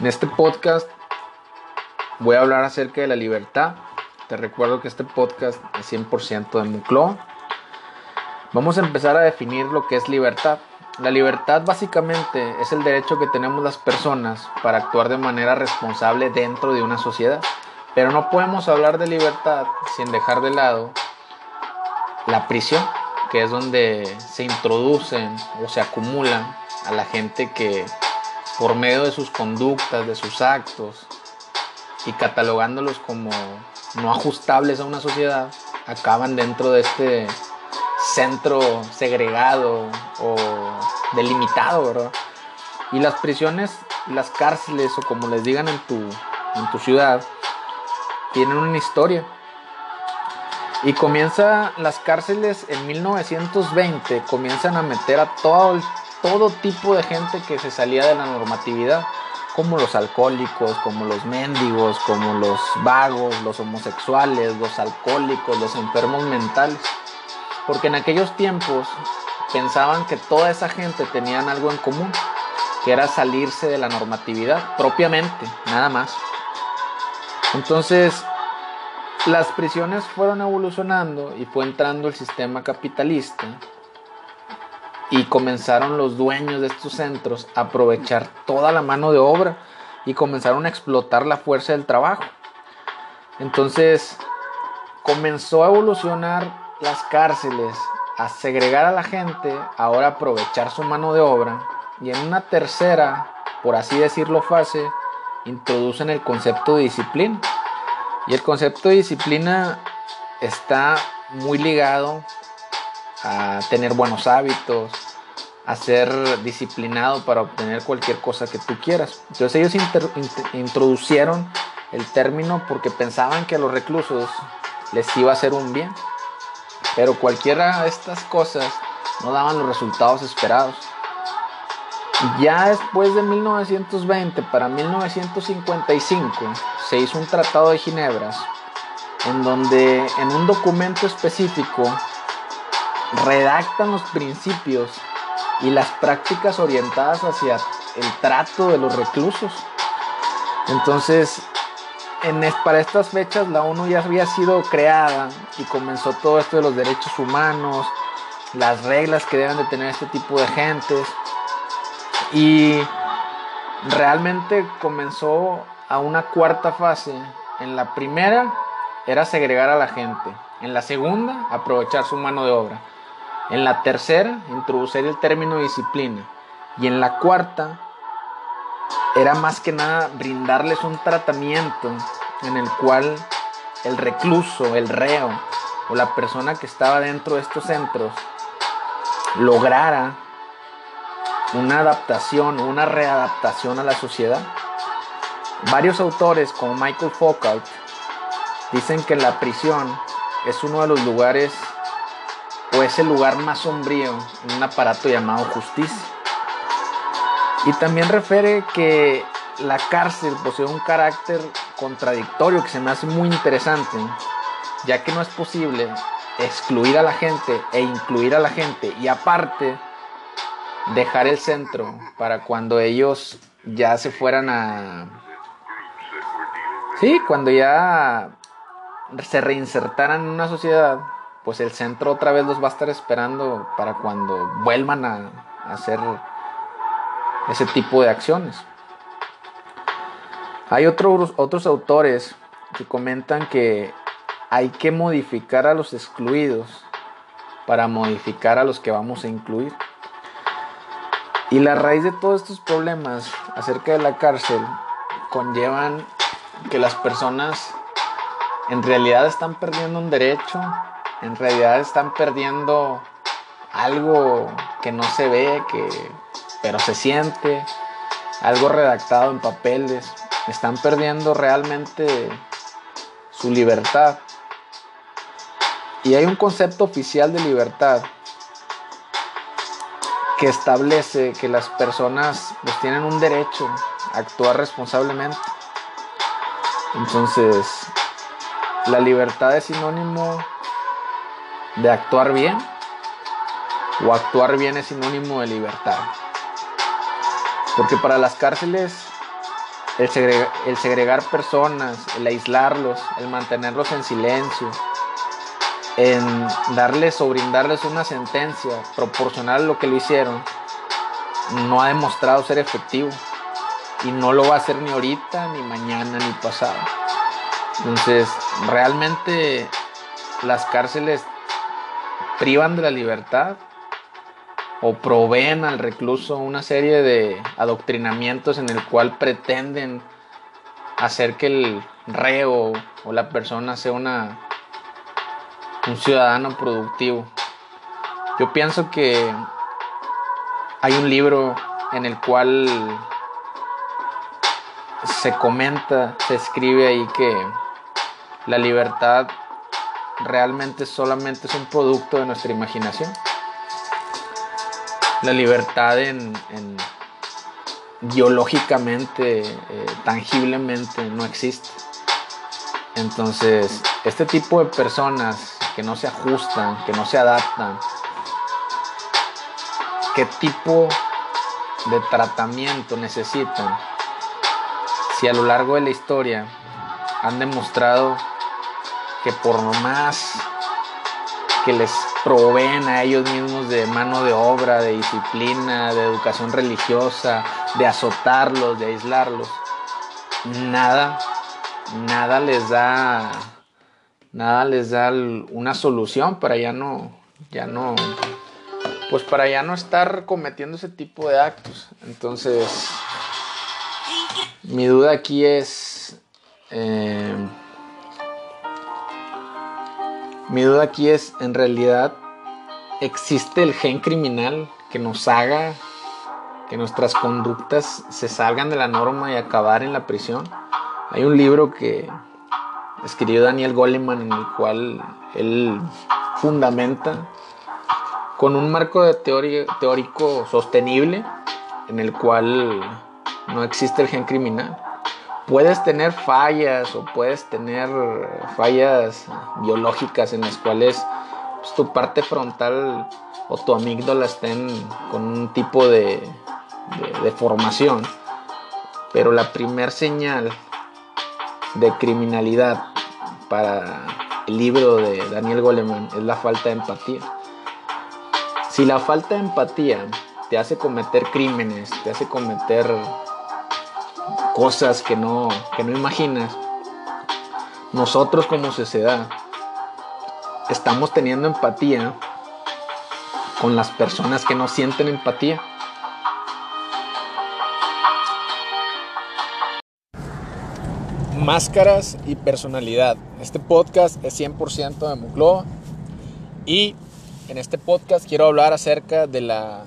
En este podcast voy a hablar acerca de la libertad. Te recuerdo que este podcast es 100% de Muclo. Vamos a empezar a definir lo que es libertad. La libertad básicamente es el derecho que tenemos las personas para actuar de manera responsable dentro de una sociedad. Pero no podemos hablar de libertad sin dejar de lado la prisión, que es donde se introducen o se acumulan a la gente que por medio de sus conductas, de sus actos y catalogándolos como no ajustables a una sociedad, acaban dentro de este centro segregado o delimitado, ¿verdad? Y las prisiones, las cárceles o como les digan en tu, en tu ciudad, tienen una historia. Y comienza las cárceles en 1920, comienzan a meter a todo el todo tipo de gente que se salía de la normatividad, como los alcohólicos, como los mendigos, como los vagos, los homosexuales, los alcohólicos, los enfermos mentales. Porque en aquellos tiempos pensaban que toda esa gente tenían algo en común, que era salirse de la normatividad propiamente, nada más. Entonces, las prisiones fueron evolucionando y fue entrando el sistema capitalista y comenzaron los dueños de estos centros a aprovechar toda la mano de obra y comenzaron a explotar la fuerza del trabajo. Entonces comenzó a evolucionar las cárceles, a segregar a la gente, ahora aprovechar su mano de obra y en una tercera, por así decirlo fase, introducen el concepto de disciplina. Y el concepto de disciplina está muy ligado a tener buenos hábitos, a ser disciplinado para obtener cualquier cosa que tú quieras. Entonces ellos introducieron el término porque pensaban que a los reclusos les iba a hacer un bien. Pero cualquiera de estas cosas no daban los resultados esperados. Ya después de 1920, para 1955, se hizo un tratado de Ginebras, en donde en un documento específico redactan los principios y las prácticas orientadas hacia el trato de los reclusos. Entonces, en, para estas fechas la ONU ya había sido creada y comenzó todo esto de los derechos humanos, las reglas que deben de tener este tipo de gentes y realmente comenzó a una cuarta fase. En la primera era segregar a la gente, en la segunda aprovechar su mano de obra. En la tercera, introducir el término disciplina. Y en la cuarta, era más que nada brindarles un tratamiento en el cual el recluso, el reo o la persona que estaba dentro de estos centros lograra una adaptación, una readaptación a la sociedad. Varios autores como Michael Foucault dicen que la prisión es uno de los lugares o es el lugar más sombrío en un aparato llamado justicia. Y también refiere que la cárcel posee un carácter contradictorio que se me hace muy interesante, ya que no es posible excluir a la gente e incluir a la gente y aparte dejar el centro para cuando ellos ya se fueran a... Sí, cuando ya se reinsertaran en una sociedad, pues el centro otra vez los va a estar esperando para cuando vuelvan a, hacer ese tipo de acciones. Hay otros, otros autores que comentan que hay que modificar a los excluidos para modificar a los que vamos a incluir. Y la raíz de todos estos problemas acerca de la cárcel conllevan que las personas en realidad están perdiendo un derecho en realidad están perdiendo algo que no se ve, que, pero se siente, algo redactado en papeles. Están perdiendo realmente su libertad. Y hay un concepto oficial de libertad que establece que las personas pues, tienen un derecho a actuar responsablemente. Entonces, la libertad es sinónimo de actuar bien o actuar bien es sinónimo de libertad. Porque para las cárceles el, el segregar personas, el aislarlos, el mantenerlos en silencio, en darles o brindarles una sentencia proporcional a lo que lo hicieron, no ha demostrado ser efectivo. Y no lo va a hacer ni ahorita, ni mañana, ni pasado. Entonces, realmente las cárceles privan de la libertad o proveen al recluso una serie de adoctrinamientos en el cual pretenden hacer que el reo o la persona sea una un ciudadano productivo. Yo pienso que hay un libro en el cual se comenta, se escribe ahí que la libertad realmente solamente es un producto de nuestra imaginación. La libertad en, biológicamente, eh, tangiblemente no existe. Entonces, este tipo de personas que no se ajustan, que no se adaptan, qué tipo de tratamiento necesitan, si a lo largo de la historia han demostrado que por más que les proveen a ellos mismos de mano de obra, de disciplina, de educación religiosa, de azotarlos, de aislarlos, nada, nada les da, nada les da una solución para ya no, ya no, pues para ya no estar cometiendo ese tipo de actos. Entonces, mi duda aquí es, eh, mi duda aquí es, en realidad, ¿existe el gen criminal que nos haga que nuestras conductas se salgan de la norma y acabar en la prisión? Hay un libro que escribió Daniel Goleman en el cual él fundamenta con un marco de teórico sostenible en el cual no existe el gen criminal puedes tener fallas o puedes tener fallas biológicas en las cuales pues, tu parte frontal o tu amígdala estén con un tipo de, de, formación. Pero la primer señal de criminalidad para el libro de Daniel Goleman es la falta de empatía. Si la falta de empatía te hace cometer crímenes, te hace cometer cosas que no, que no imaginas, nosotros como sociedad estamos teniendo empatía con las personas que no sienten empatía. Máscaras y personalidad. Este podcast es 100% de Mucloa y en este podcast quiero hablar acerca de la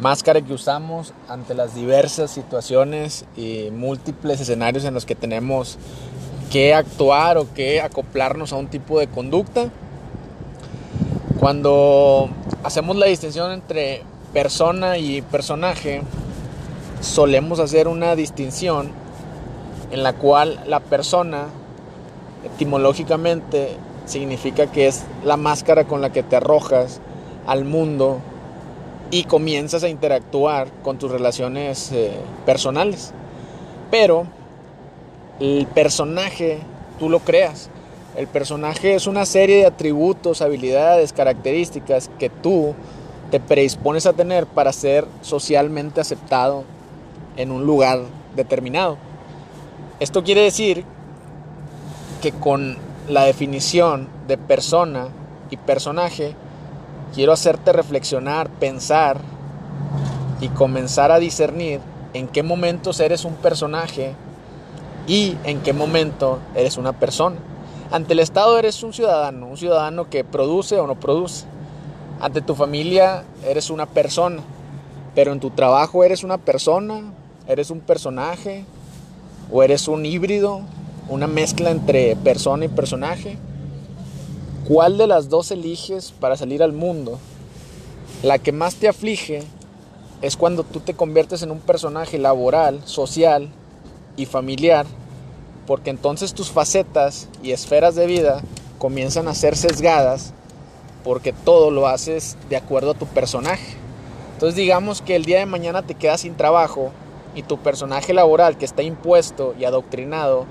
máscara que usamos ante las diversas situaciones y múltiples escenarios en los que tenemos que actuar o que acoplarnos a un tipo de conducta. Cuando hacemos la distinción entre persona y personaje, solemos hacer una distinción en la cual la persona etimológicamente significa que es la máscara con la que te arrojas al mundo y comienzas a interactuar con tus relaciones eh, personales. Pero el personaje tú lo creas. El personaje es una serie de atributos, habilidades, características que tú te predispones a tener para ser socialmente aceptado en un lugar determinado. Esto quiere decir que con la definición de persona y personaje, quiero hacerte reflexionar, pensar y comenzar a discernir en qué momentos eres un personaje y en qué momento eres una persona. Ante el Estado eres un ciudadano, un ciudadano que produce o no produce. Ante tu familia eres una persona, pero en tu trabajo eres una persona, eres un personaje o eres un híbrido, una mezcla entre persona y personaje. ¿Cuál de las dos eliges para salir al mundo? La que más te aflige es cuando tú te conviertes en un personaje laboral, social y familiar, porque entonces tus facetas y esferas de vida comienzan a ser sesgadas porque todo lo haces de acuerdo a tu personaje. Entonces digamos que el día de mañana te quedas sin trabajo y tu personaje laboral que está impuesto y adoctrinado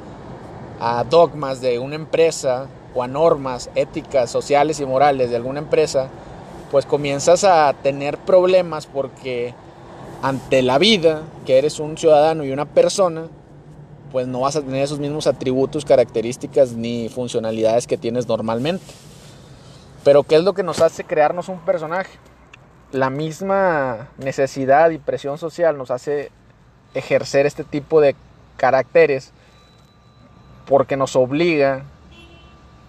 a dogmas de una empresa o a normas éticas, sociales y morales de alguna empresa, pues comienzas a tener problemas porque ante la vida, que eres un ciudadano y una persona, pues no vas a tener esos mismos atributos, características ni funcionalidades que tienes normalmente. Pero ¿qué es lo que nos hace crearnos un personaje? La misma necesidad y presión social nos hace ejercer este tipo de caracteres porque nos obliga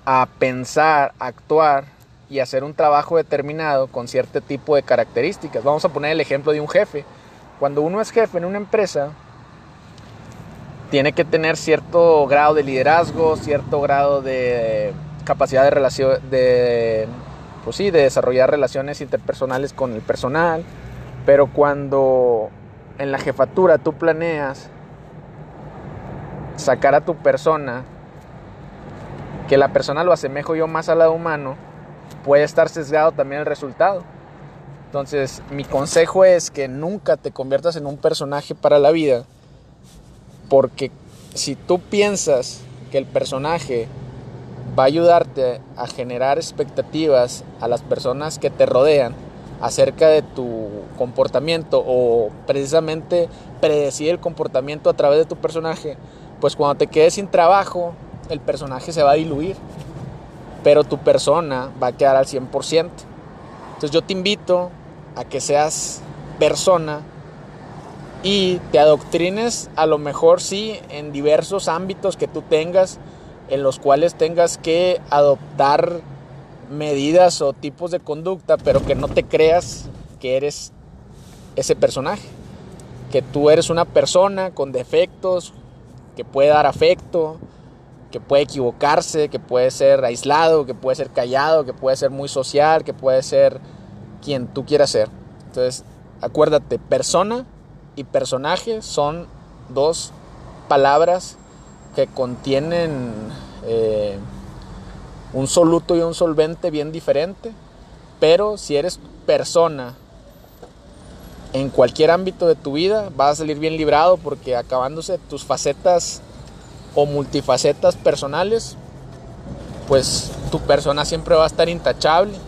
a pensar, actuar y hacer un trabajo determinado con cierto tipo de características. Vamos a poner el ejemplo de un jefe. Cuando uno es jefe en una empresa, tiene que tener cierto grado de liderazgo, cierto grado de capacidad de relación, de, pues sí, de desarrollar relaciones interpersonales con el personal. Pero cuando en la jefatura tú planeas sacar a tu persona, que la persona lo asemejo yo más al lado humano, puede estar sesgado también el resultado. Entonces, mi consejo es que nunca te conviertas en un personaje para la vida, porque si tú piensas que el personaje va a ayudarte a generar expectativas a las personas que te rodean acerca de tu comportamiento o precisamente predecir el comportamiento a través de tu personaje, pues cuando te quedes sin trabajo, el personaje se va a diluir, pero tu persona va a quedar al 100%. Entonces yo te invito a que seas persona y te adoctrines a lo mejor sí en diversos ámbitos que tú tengas en los cuales tengas que adoptar medidas o tipos de conducta, pero que no te creas que eres ese personaje, que tú eres una persona con defectos, que puede dar afecto, que puede equivocarse, que puede ser aislado, que puede ser callado, que puede ser muy social, que puede ser quien tú quieras ser. Entonces, acuérdate, persona y personaje son dos palabras que contienen eh, un soluto y un solvente bien diferente, pero si eres persona en cualquier ámbito de tu vida, vas a salir bien librado porque acabándose tus facetas o multifacetas personales, pues tu persona siempre va a estar intachable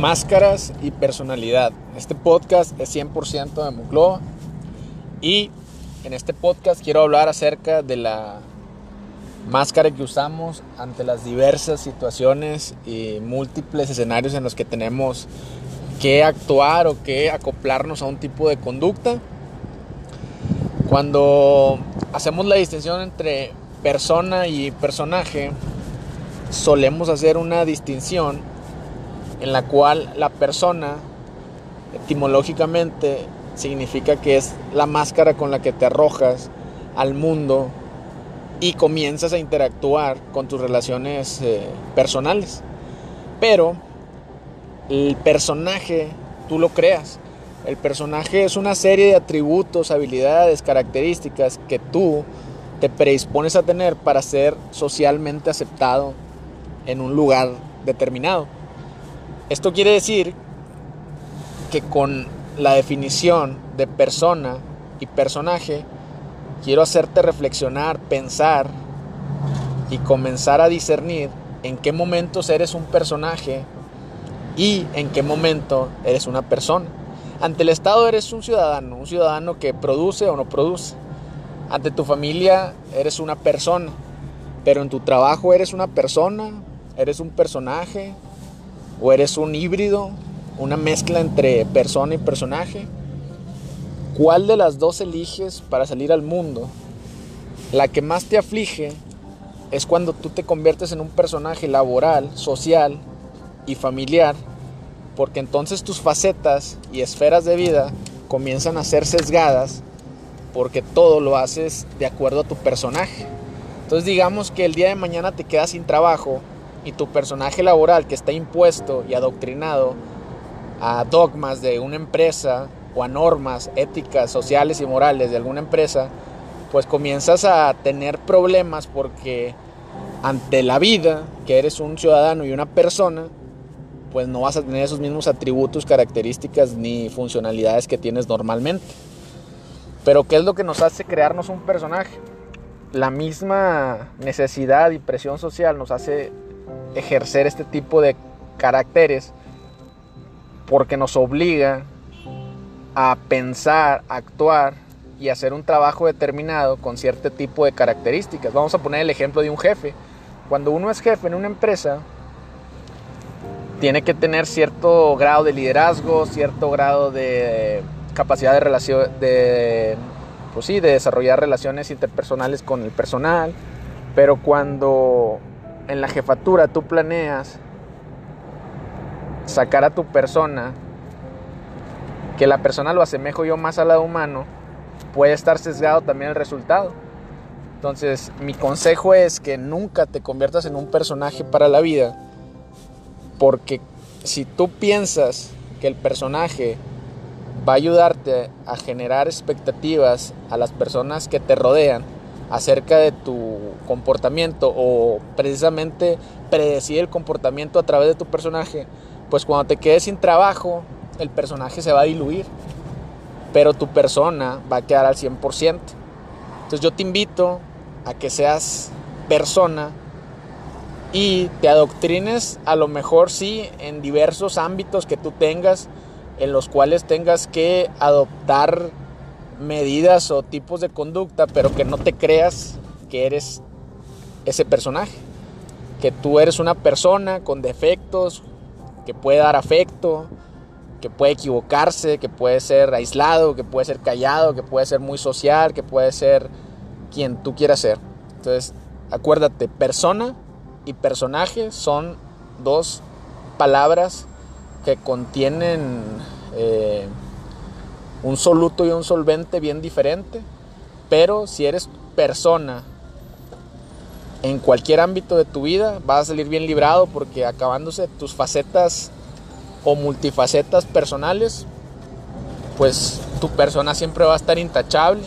máscaras y personalidad. Este podcast es 100% de Moncloa y en este podcast quiero hablar acerca de la máscara que usamos ante las diversas situaciones y múltiples escenarios en los que tenemos que actuar o que acoplarnos a un tipo de conducta. Cuando hacemos la distinción entre persona y personaje, solemos hacer una distinción en la cual la persona etimológicamente significa que es la máscara con la que te arrojas al mundo y comienzas a interactuar con tus relaciones eh, personales. Pero el personaje tú lo creas. El personaje es una serie de atributos, habilidades, características que tú te predispones a tener para ser socialmente aceptado en un lugar determinado. Esto quiere decir que con la definición de persona y personaje, quiero hacerte reflexionar, pensar y comenzar a discernir en qué momentos eres un personaje y en qué momento eres una persona. Ante el Estado eres un ciudadano, un ciudadano que produce o no produce. Ante tu familia eres una persona, pero en tu trabajo eres una persona, eres un personaje, o eres un híbrido, una mezcla entre persona y personaje. ¿Cuál de las dos eliges para salir al mundo? La que más te aflige es cuando tú te conviertes en un personaje laboral, social y familiar, porque entonces tus facetas y esferas de vida comienzan a ser sesgadas porque todo lo haces de acuerdo a tu personaje. Entonces digamos que el día de mañana te quedas sin trabajo y tu personaje laboral que está impuesto y adoctrinado a dogmas de una empresa o a normas éticas, sociales y morales de alguna empresa, pues comienzas a tener problemas porque ante la vida, que eres un ciudadano y una persona, pues no vas a tener esos mismos atributos, características ni funcionalidades que tienes normalmente. Pero ¿qué es lo que nos hace crearnos un personaje? La misma necesidad y presión social nos hace ejercer este tipo de caracteres porque nos obliga a pensar, actuar y hacer un trabajo determinado con cierto tipo de características. Vamos a poner el ejemplo de un jefe. Cuando uno es jefe en una empresa, tiene que tener cierto grado de liderazgo, cierto grado de capacidad de relación, de, pues sí, de desarrollar relaciones interpersonales con el personal. Pero cuando en la jefatura tú planeas sacar a tu persona, que la persona lo asemejo yo más al lado humano, puede estar sesgado también el resultado. Entonces, mi consejo es que nunca te conviertas en un personaje para la vida, porque si tú piensas que el personaje va a ayudarte a generar expectativas a las personas que te rodean acerca de tu comportamiento o precisamente predecir el comportamiento a través de tu personaje, pues cuando te quedes sin trabajo, el personaje se va a diluir, pero tu persona va a quedar al 100%. Entonces yo te invito a que seas persona y te adoctrines a lo mejor sí en diversos ámbitos que tú tengas en los cuales tengas que adoptar medidas o tipos de conducta, pero que no te creas que eres ese personaje, que tú eres una persona con defectos, que puede dar afecto, que puede equivocarse, que puede ser aislado, que puede ser callado, que puede ser muy social, que puede ser quien tú quieras ser. Entonces, acuérdate, persona y personaje son dos palabras que contienen eh, un soluto y un solvente bien diferente, pero si eres persona en cualquier ámbito de tu vida, vas a salir bien librado porque acabándose tus facetas o multifacetas personales, pues tu persona siempre va a estar intachable